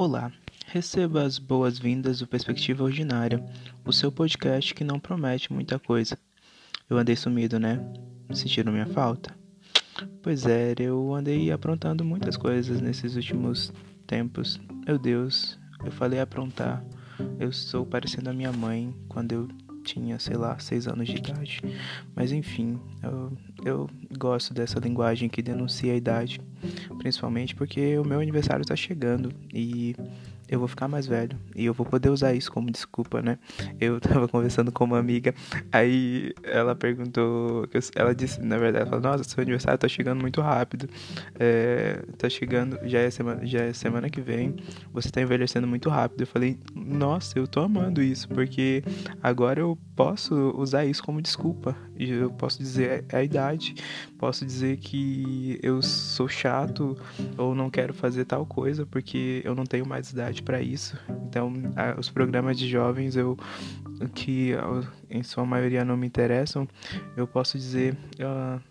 Olá, receba as boas-vindas do Perspectiva Ordinária, o seu podcast que não promete muita coisa. Eu andei sumido, né? Sentiram minha falta? Pois é, eu andei aprontando muitas coisas nesses últimos tempos. Meu Deus, eu falei aprontar. Eu estou parecendo a minha mãe quando eu tinha, sei lá, seis anos de idade. Mas enfim, eu, eu gosto dessa linguagem que denuncia a idade, principalmente porque o meu aniversário está chegando e eu vou ficar mais velho e eu vou poder usar isso como desculpa, né? Eu tava conversando com uma amiga, aí ela perguntou, ela disse, na verdade, ela falou, nossa, seu aniversário tá chegando muito rápido, é, tá chegando, já é, semana, já é semana que vem, você tá envelhecendo muito rápido. Eu falei, nossa, eu tô amando isso, porque agora eu posso usar isso como desculpa, eu posso dizer a idade, posso dizer que eu sou chato ou não quero fazer tal coisa porque eu não tenho mais idade para isso. Então, a, os programas de jovens eu que em sua maioria não me interessam, eu posso dizer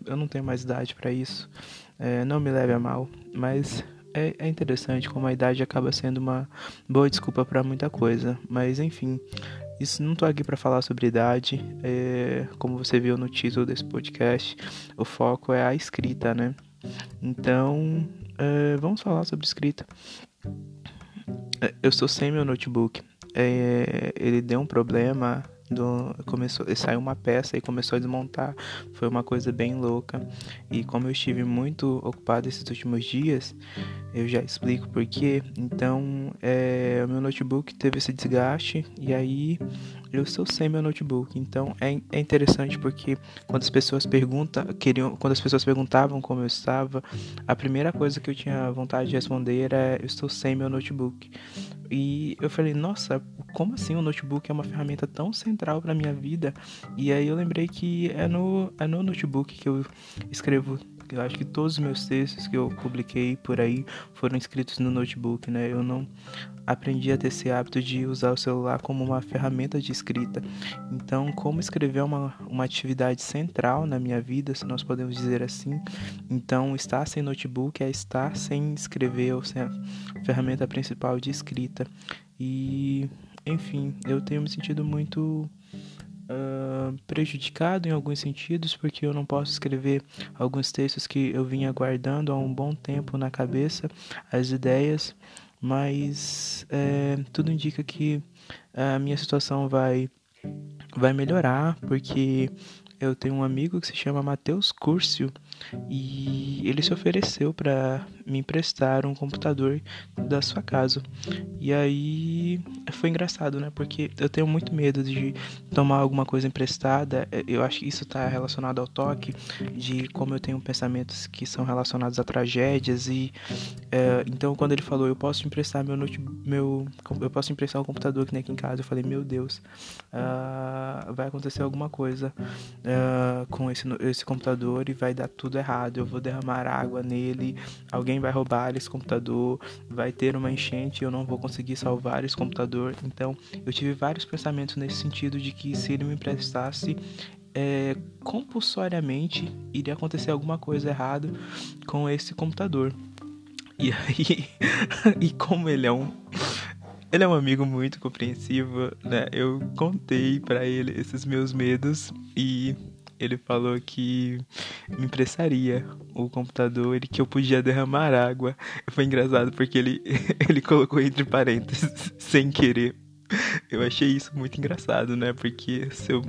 eu não tenho mais idade para isso. É, não me leve a mal, mas é, é, interessante como a idade acaba sendo uma boa desculpa para muita coisa. Mas enfim, isso não tô aqui para falar sobre idade. É, como você viu no título desse podcast, o foco é a escrita, né? Então, é, vamos falar sobre escrita. É, eu estou sem meu notebook. É, ele deu um problema. Do, começou, saiu uma peça e começou a desmontar. Foi uma coisa bem louca. E como eu estive muito ocupado esses últimos dias, eu já explico porquê. Então, é, meu notebook teve esse desgaste e aí eu estou sem meu notebook. Então, é, é interessante porque quando as pessoas perguntam, queriam, quando as pessoas perguntavam como eu estava, a primeira coisa que eu tinha vontade de responder era eu estou sem meu notebook. E eu falei, nossa, como assim o notebook é uma ferramenta tão central para minha vida? E aí eu lembrei que é no, é no notebook que eu escrevo eu acho que todos os meus textos que eu publiquei por aí foram escritos no notebook, né? Eu não aprendi a ter esse hábito de usar o celular como uma ferramenta de escrita. Então, como escrever é uma, uma atividade central na minha vida, se nós podemos dizer assim. Então, estar sem notebook é estar sem escrever ou sem a ferramenta principal de escrita. E, enfim, eu tenho me sentido muito uh, prejudicado em alguns sentidos, porque eu não posso escrever alguns textos que eu vinha guardando há um bom tempo na cabeça, as ideias, mas é, tudo indica que a minha situação vai, vai melhorar, porque eu tenho um amigo que se chama Matheus Curcio e ele se ofereceu para me emprestar um computador da sua casa. E aí foi engraçado, né? Porque eu tenho muito medo de tomar alguma coisa emprestada. Eu acho que isso está relacionado ao toque, de como eu tenho pensamentos que são relacionados a tragédias e é, então quando ele falou eu posso emprestar meu meu eu posso emprestar um computador que nem aqui em casa, eu falei meu Deus, uh, vai acontecer alguma coisa uh, com esse esse computador e vai dar tudo tudo errado, eu vou derramar água nele, alguém vai roubar esse computador, vai ter uma enchente eu não vou conseguir salvar esse computador. Então, eu tive vários pensamentos nesse sentido de que se ele me emprestasse, é, compulsoriamente iria acontecer alguma coisa errada com esse computador. E aí, e como ele é um ele é um amigo muito compreensivo, né? Eu contei para ele esses meus medos e ele falou que me emprestaria o computador e que eu podia derramar água. Foi engraçado porque ele, ele colocou entre parênteses, sem querer. Eu achei isso muito engraçado, né? Porque se eu,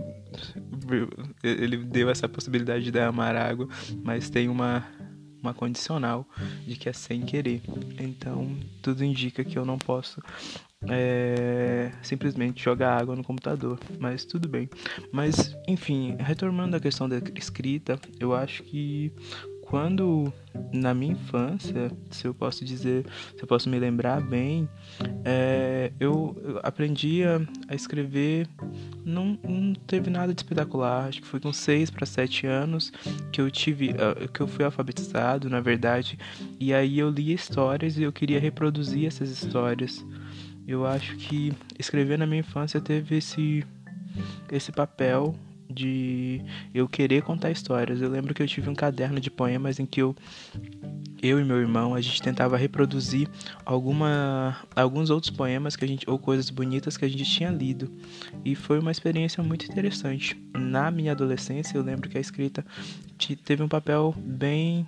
ele deu essa possibilidade de derramar água, mas tem uma, uma condicional de que é sem querer. Então, tudo indica que eu não posso é, simplesmente jogar água no computador, mas tudo bem. Mas, enfim, retomando a questão da escrita, eu acho que quando na minha infância, se eu posso dizer, se eu posso me lembrar bem, é, eu, aprendi a, escrever, não, não, teve nada de espetacular. Acho que foi com 6 para 7 anos que eu tive, que eu fui alfabetizado, na verdade, e aí eu lia histórias e eu queria reproduzir essas histórias. Eu acho que escrever na minha infância teve esse esse papel de eu querer contar histórias. Eu lembro que eu tive um caderno de poemas em que eu eu e meu irmão, a gente tentava reproduzir alguma, alguns outros poemas que a gente ou coisas bonitas que a gente tinha lido. E foi uma experiência muito interessante. Na minha adolescência, eu lembro que a escrita teve um papel bem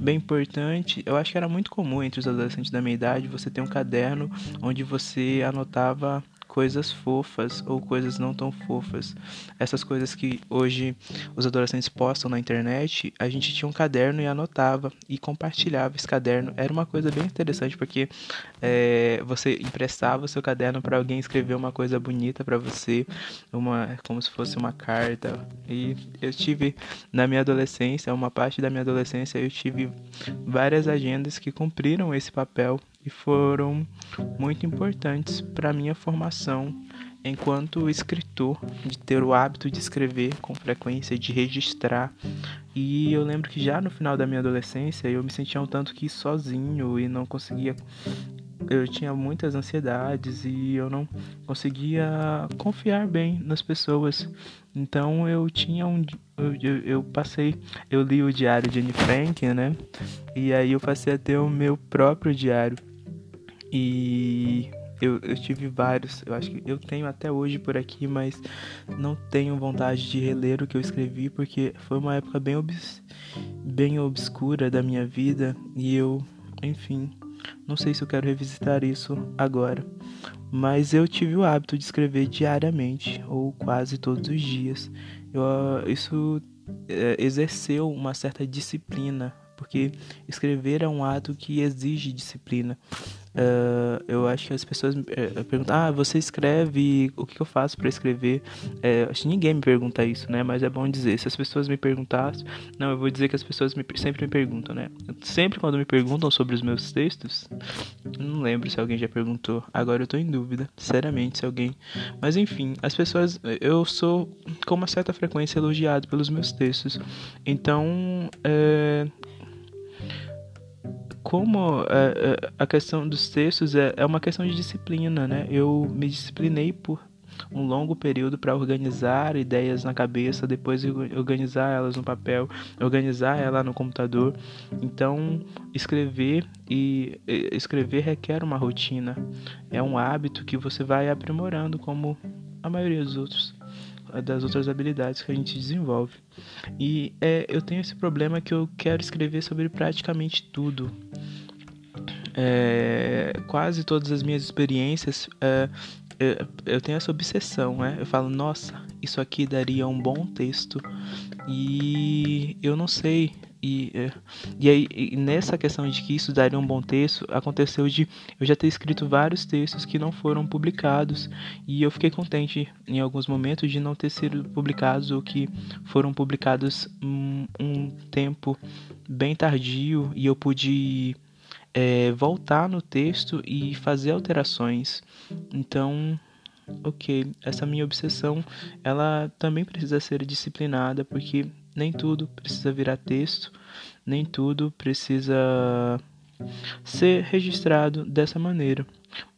bem importante. Eu acho que era muito comum entre os adolescentes da minha idade você ter um caderno onde você anotava coisas fofas ou coisas não tão fofas. Essas coisas que hoje os adolescentes postam na internet, a gente tinha um caderno e anotava e compartilhava esse caderno. Era uma coisa bem interessante porque é, você emprestava o seu caderno para alguém escrever uma coisa bonita para você, uma como se fosse uma carta. E eu tive na minha adolescência, uma parte da minha adolescência, eu tive várias agendas que cumpriram esse papel e foram muito importantes para minha formação enquanto escritor, de ter o hábito de escrever com frequência, de registrar. E eu lembro que já no final da minha adolescência eu me sentia um tanto que sozinho e não conseguia eu tinha muitas ansiedades e eu não conseguia confiar bem nas pessoas. Então eu tinha um. Eu, eu, eu, passei. Eu li o diário de Anne Frank, né? E aí eu passei a ter o meu próprio diário. E eu, eu tive vários, eu acho que eu tenho até hoje por aqui, mas não tenho vontade de reler o que eu escrevi porque foi uma época bem, obs, bem obscura da minha vida e eu, enfim, não sei se eu quero revisitar isso agora. Mas eu tive o hábito de escrever diariamente ou quase todos os dias. Eu, isso é, exerceu uma certa disciplina porque escrever é um ato que exige disciplina. Uh, eu acho que as pessoas uh, perguntam: Ah, você escreve? O que eu faço para escrever? Uh, acho que ninguém me pergunta isso, né? Mas é bom dizer. Se as pessoas me perguntassem, não, eu vou dizer que as pessoas me, sempre me perguntam, né? Sempre quando me perguntam sobre os meus textos, não lembro se alguém já perguntou. Agora eu tô em dúvida, sinceramente, se alguém. Mas enfim, as pessoas, eu sou com uma certa frequência elogiado pelos meus textos, então é, como é, é, a questão dos textos é, é uma questão de disciplina, né? Eu me disciplinei por um longo período para organizar ideias na cabeça, depois organizar elas no papel, organizar ela no computador. Então, escrever e escrever requer uma rotina. É um hábito que você vai aprimorando como a maioria dos outros das outras habilidades que a gente desenvolve. E é, eu tenho esse problema que eu quero escrever sobre praticamente tudo. É, quase todas as minhas experiências, é, eu, eu tenho essa obsessão, né? Eu falo, nossa, isso aqui daria um bom texto. E eu não sei e, é, e aí, e nessa questão de que isso daria um bom texto, aconteceu de eu já ter escrito vários textos que não foram publicados e eu fiquei contente em alguns momentos de não ter sido publicados ou que foram publicados um, um tempo bem tardio e eu pude é, voltar no texto e fazer alterações. Então, ok, essa minha obsessão, ela também precisa ser disciplinada porque nem tudo precisa virar texto, nem tudo precisa ser registrado dessa maneira.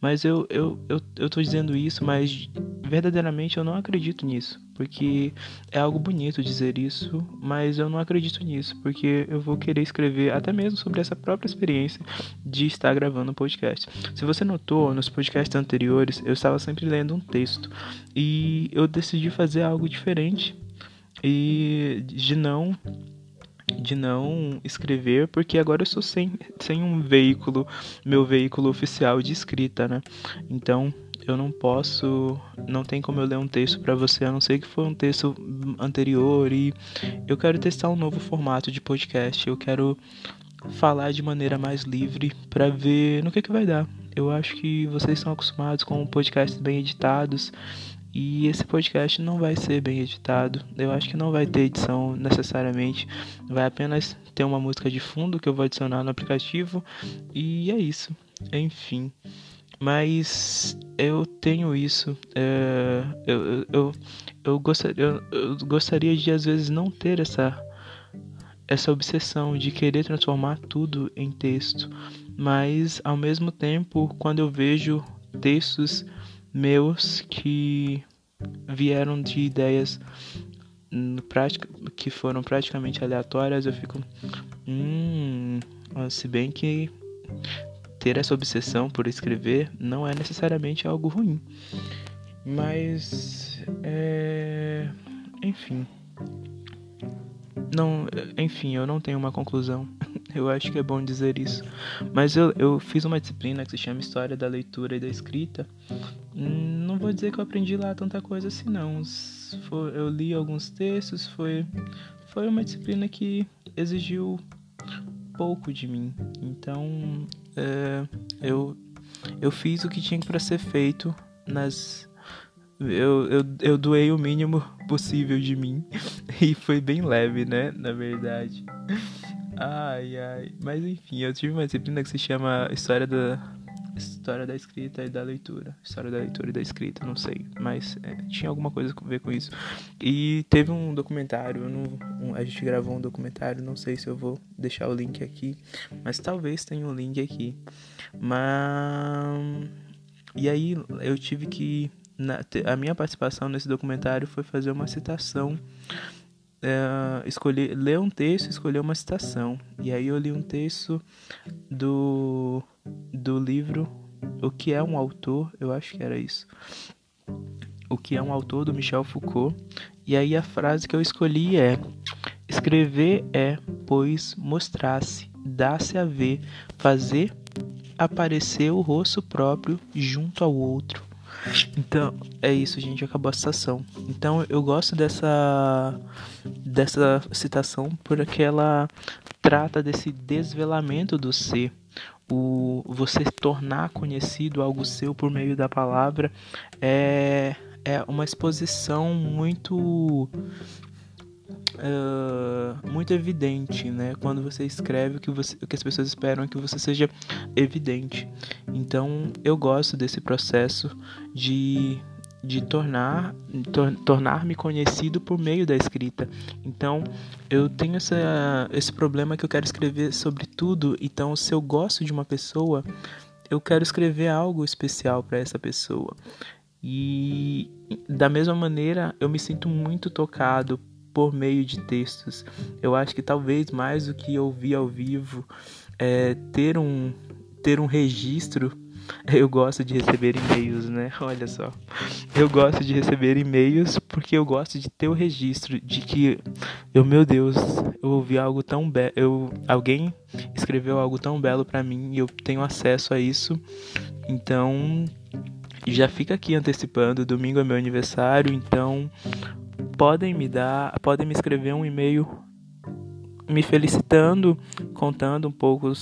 Mas eu, eu, eu, eu tô dizendo isso, mas verdadeiramente eu não acredito nisso. Porque é algo bonito dizer isso, mas eu não acredito nisso. Porque eu vou querer escrever até mesmo sobre essa própria experiência de estar gravando um podcast. Se você notou, nos podcasts anteriores eu estava sempre lendo um texto. E eu decidi fazer algo diferente e de não de não escrever, porque agora eu estou sem, sem um veículo, meu veículo oficial de escrita, né? Então eu não posso, não tem como eu ler um texto para você, a não ser que foi um texto anterior e eu quero testar um novo formato de podcast. Eu quero falar de maneira mais livre para ver no que que vai dar. Eu acho que vocês estão acostumados com podcasts bem editados e esse podcast não vai ser bem editado. Eu acho que não vai ter edição necessariamente. Vai apenas ter uma música de fundo que eu vou adicionar no aplicativo. E é isso. Enfim. Mas eu tenho isso. É, eu, eu, eu, gostaria, eu, eu gostaria de às vezes não ter essa, essa obsessão de querer transformar tudo em texto. Mas ao mesmo tempo, quando eu vejo textos meus que vieram de ideias prática, que foram praticamente aleatórias, eu fico. Hum. Se bem que ter essa obsessão por escrever não é necessariamente algo ruim. Mas. É. Enfim. Não, enfim, eu não tenho uma conclusão. Eu acho que é bom dizer isso. Mas eu, eu fiz uma disciplina que se chama História da Leitura e da Escrita. Não vou dizer que eu aprendi lá tanta coisa assim, não. Eu li alguns textos, foi, foi uma disciplina que exigiu pouco de mim. Então, é, eu, eu fiz o que tinha para ser feito nas eu, eu, eu doei o mínimo possível de mim. E foi bem leve, né? Na verdade. Ai, ai. Mas enfim, eu tive uma disciplina que se chama História da. História da escrita e da leitura. História da leitura e da escrita, não sei. Mas é, tinha alguma coisa a ver com isso. E teve um documentário. Um, a gente gravou um documentário. Não sei se eu vou deixar o link aqui. Mas talvez tenha um link aqui. Mas. E aí eu tive que na, a minha participação nesse documentário foi fazer uma citação, é, escolher, ler um texto, escolher uma citação. E aí eu li um texto do, do livro O que é um autor, eu acho que era isso. O que é um autor do Michel Foucault. E aí a frase que eu escolhi é: Escrever é, pois, mostrar-se, dar-se a ver, fazer aparecer o rosto próprio junto ao outro então, é isso, gente, acabou a citação. Então, eu gosto dessa dessa citação porque ela trata desse desvelamento do ser, o você tornar conhecido algo seu por meio da palavra é é uma exposição muito uh, muito evidente, né? Quando você escreve o que, você, o que as pessoas esperam é que você seja evidente. Então, eu gosto desse processo de de tornar tor tornar-me conhecido por meio da escrita. Então, eu tenho essa, esse problema que eu quero escrever sobre tudo. Então, se eu gosto de uma pessoa, eu quero escrever algo especial para essa pessoa. E da mesma maneira, eu me sinto muito tocado por meio de textos. Eu acho que talvez mais do que ouvir ao vivo, é, ter um ter um registro. Eu gosto de receber e-mails, né? Olha só. Eu gosto de receber e-mails porque eu gosto de ter o registro de que eu, meu Deus, eu ouvi algo tão belo, eu alguém escreveu algo tão belo para mim e eu tenho acesso a isso. Então, já fica aqui antecipando, domingo é meu aniversário, então podem me dar, podem me escrever um e-mail me felicitando, contando um pouco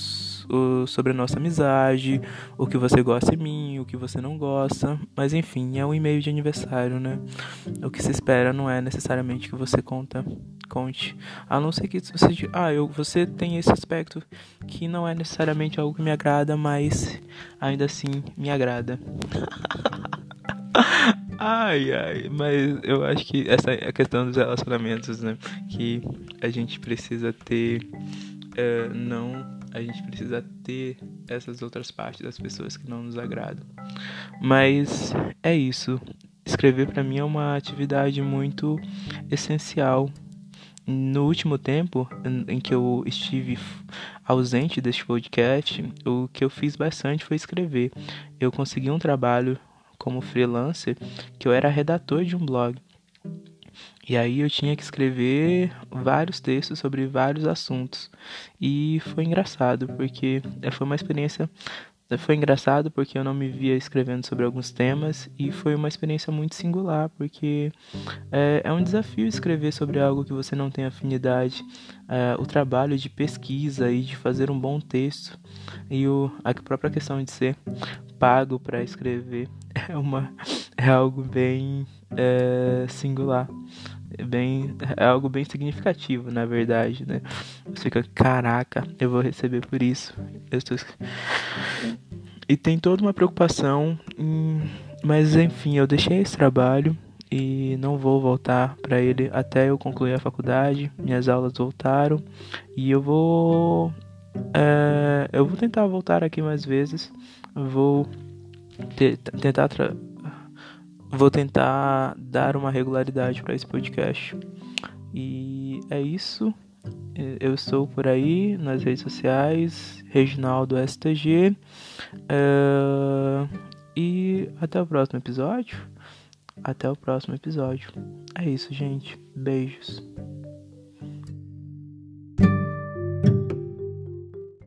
sobre a nossa amizade, o que você gosta em mim, o que você não gosta, mas enfim, é um e-mail de aniversário, né? O que se espera não é necessariamente que você conta, conte, a não ser que você, ah, eu, você tem esse aspecto que não é necessariamente algo que me agrada, mas ainda assim me agrada. Ai, ai, mas eu acho que essa é a questão dos relacionamentos, né? Que a gente precisa ter. É, não. A gente precisa ter essas outras partes das pessoas que não nos agradam. Mas é isso. Escrever para mim é uma atividade muito essencial. No último tempo em que eu estive ausente deste podcast, o que eu fiz bastante foi escrever. Eu consegui um trabalho como freelancer que eu era redator de um blog. E aí eu tinha que escrever vários textos sobre vários assuntos. E foi engraçado, porque foi uma experiência foi engraçado porque eu não me via escrevendo sobre alguns temas e foi uma experiência muito singular, porque é, é um desafio escrever sobre algo que você não tem afinidade. É, o trabalho de pesquisa e de fazer um bom texto e o, a própria questão de ser pago para escrever é, uma, é algo bem é, singular. É, bem, é algo bem significativo, na verdade, né? Você fica, caraca, eu vou receber por isso. Estou... E tem toda uma preocupação, mas enfim, eu deixei esse trabalho e não vou voltar para ele até eu concluir a faculdade. Minhas aulas voltaram e eu vou, é... eu vou tentar voltar aqui mais vezes. Vou tentar vou tentar dar uma regularidade para esse podcast. E é isso. Eu estou por aí nas redes sociais, Reginaldo STG. Uh, e até o próximo episódio. Até o próximo episódio. É isso, gente. Beijos.